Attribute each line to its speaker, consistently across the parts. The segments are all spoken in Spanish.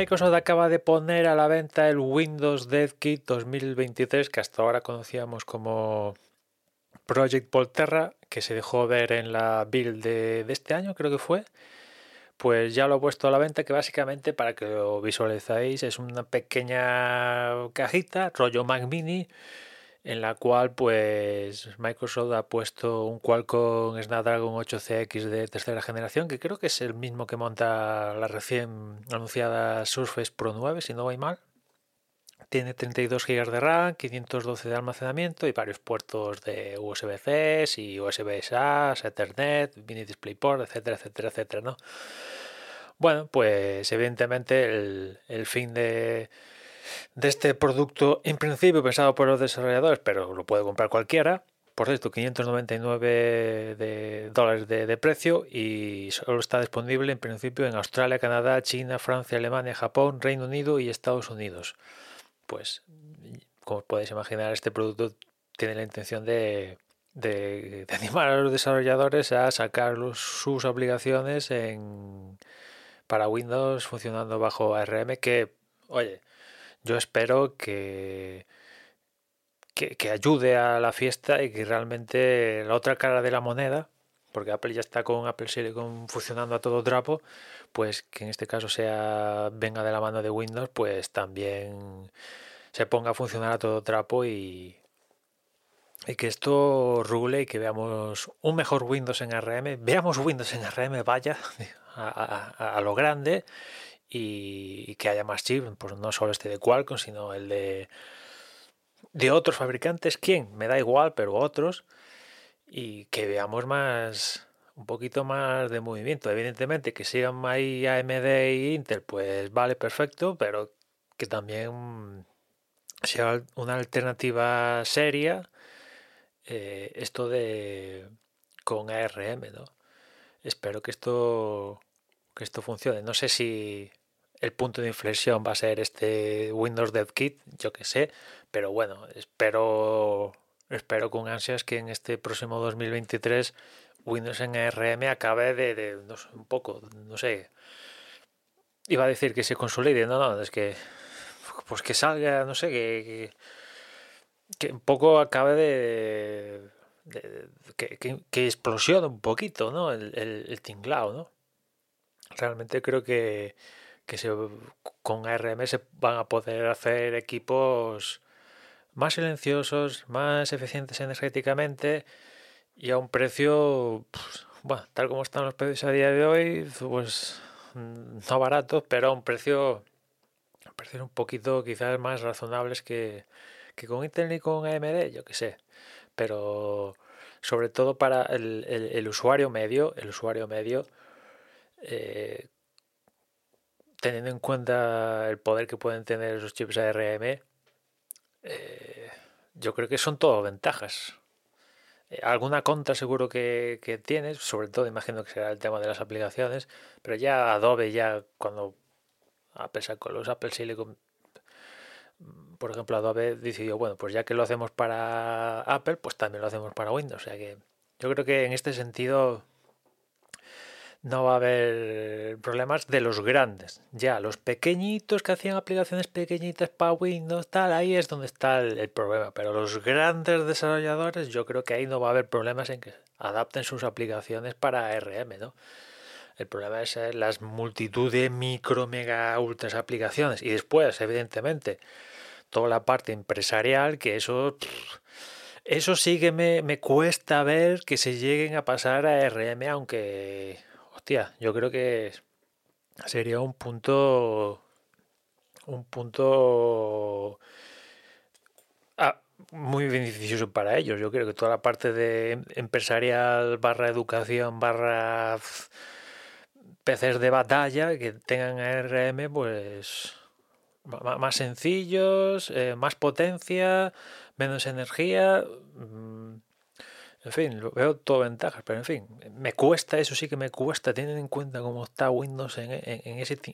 Speaker 1: Microsoft acaba de poner a la venta el Windows Dev Kit 2023 que hasta ahora conocíamos como Project Volterra, que se dejó ver en la build de, de, este año, creo que fue. Pues ya lo he puesto a la venta, que básicamente para que lo visualizáis es una pequeña cajita, rollo Mac Mini, en la cual pues Microsoft ha puesto un Qualcomm Snapdragon 8CX de tercera generación, que creo que es el mismo que monta la recién anunciada Surface Pro 9, si no voy mal. Tiene 32 GB de RAM, 512 de almacenamiento y varios puertos de USB-C y USB-A, Ethernet, Mini DisplayPort, etcétera, etcétera, etcétera, ¿no? Bueno, pues evidentemente el, el fin de, de este producto en principio pensado por los desarrolladores, pero lo puede comprar cualquiera. Por cierto, 599 de dólares de, precio y solo está disponible en principio en Australia, Canadá, China, Francia, Alemania, Japón, Reino Unido y Estados Unidos. Pues, como podéis imaginar, este producto tiene la intención de, de, animar a los desarrolladores a sacar sus obligaciones en, para Windows funcionando bajo ARM que, oye, yo espero que, que, ayude a la fiesta y que realmente la otra cara de la moneda, porque Apple ya está con Apple Silicon funcionando a todo trapo, pues que en este caso sea venga de la mano de Windows, pues también se ponga a funcionar a todo trapo y, y que esto rule y que veamos un mejor Windows en ARM, veamos Windows en ARM, vaya, a lo grande y, que haya más chips, pues no solo este de Qualcomm, sino el de, de otros fabricantes. ¿Quién? Me da igual, pero otros. Y que veamos más, un poquito más de movimiento. Evidentemente, que sigan ahí AMD y Intel, pues vale, perfecto, pero que también sea una alternativa seria eh, esto de con ARM, ¿no? Espero que esto que esto funcione. No sé si el punto de inflexión va a ser este Windows Dev Kit, yo que sé, pero bueno, espero espero con ansias que en este próximo 2023 Windows en ARM acabe de, de no sé, un poco, no sé, iba a decir que se consolide, no, no, es que pues que salga, no sé, que, que, un poco acabe de, de, que, que, explosione un poquito, ¿no? El, el, el tinglao, ¿no? Realmente creo que que se, con ARM se van a poder hacer equipos más silenciosos, más eficientes energéticamente y a un precio, pues, bueno, tal como están los precios a día de hoy, pues no baratos, pero a un precio, un poquito quizás más razonables que, que con Intel y con AMD, yo que sé, pero sobre todo para el, el, el usuario medio, el usuario medio, eh, teniendo en cuenta el poder que pueden tener esos chips ARM, eh, yo creo que son todo ventajas. Eh, alguna contra seguro que, que, tienes, sobre todo imagino que será el tema de las aplicaciones, pero ya Adobe ya cuando, a pesar con los Apple Silicon, por ejemplo Adobe decidió, bueno, pues ya que lo hacemos para Apple, pues también lo hacemos para Windows. O sea que yo creo que en este sentido no va a haber problemas de los grandes. Ya, los pequeñitos que hacían aplicaciones pequeñitas para Windows, tal, ahí es donde está el, problema. Pero los grandes desarrolladores, yo creo que ahí no va a haber problemas en que adapten sus aplicaciones para RM, ¿no? El problema es eh, las multitud de micro, mega, ultras aplicaciones. Y después, evidentemente, toda la parte empresarial, que eso... eso sí que me, me cuesta ver que se lleguen a pasar a RM, aunque hostia, yo creo que sería un punto un punto ah, muy beneficioso para ellos. Yo creo que toda la parte de empresarial barra educación barra PCs de batalla que tengan ARM, pues más sencillos, eh, más potencia, menos energía. Mm, en fin, veo todo ventajas, pero en fin, me cuesta, eso sí que me cuesta, teniendo en cuenta cómo está Windows en,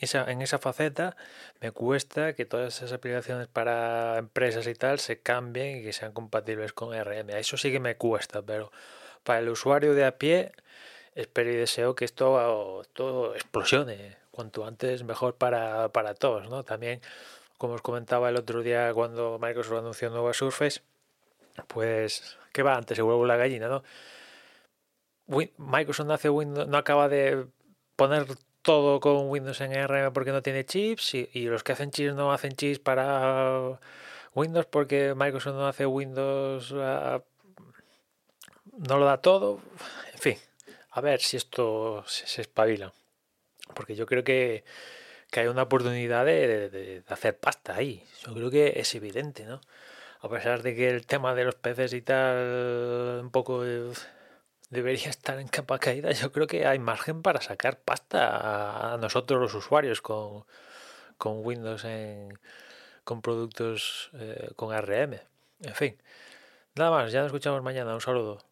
Speaker 1: esa, en esa faceta, me cuesta que todas esas aplicaciones para empresas y tal se cambien y que sean compatibles con RM. Eso sí que me cuesta, pero para el usuario de a pie, espero y deseo que esto todo explosione cuanto antes mejor para, para todos, ¿no? También, como os comentaba el otro día cuando Microsoft anunció nueva Surface, pues que va antes, se vuelve la gallina, ¿no? Microsoft no hace Windows, no acaba de poner todo con Windows en ARM porque no tiene chips y, los que hacen chips no hacen chips para Windows porque Microsoft no hace Windows ah, no lo da todo en fin a ver si esto se, espabila porque yo creo que, hay una oportunidad de, hacer pasta ahí yo creo que es evidente ¿no? A pesar de que el tema de los peces y tal un poco debería estar en capa caída, yo creo que hay margen para sacar pasta a nosotros los usuarios con, con Windows en, con productos eh, con ARM. En fin, nada más, ya nos escuchamos mañana. Un saludo.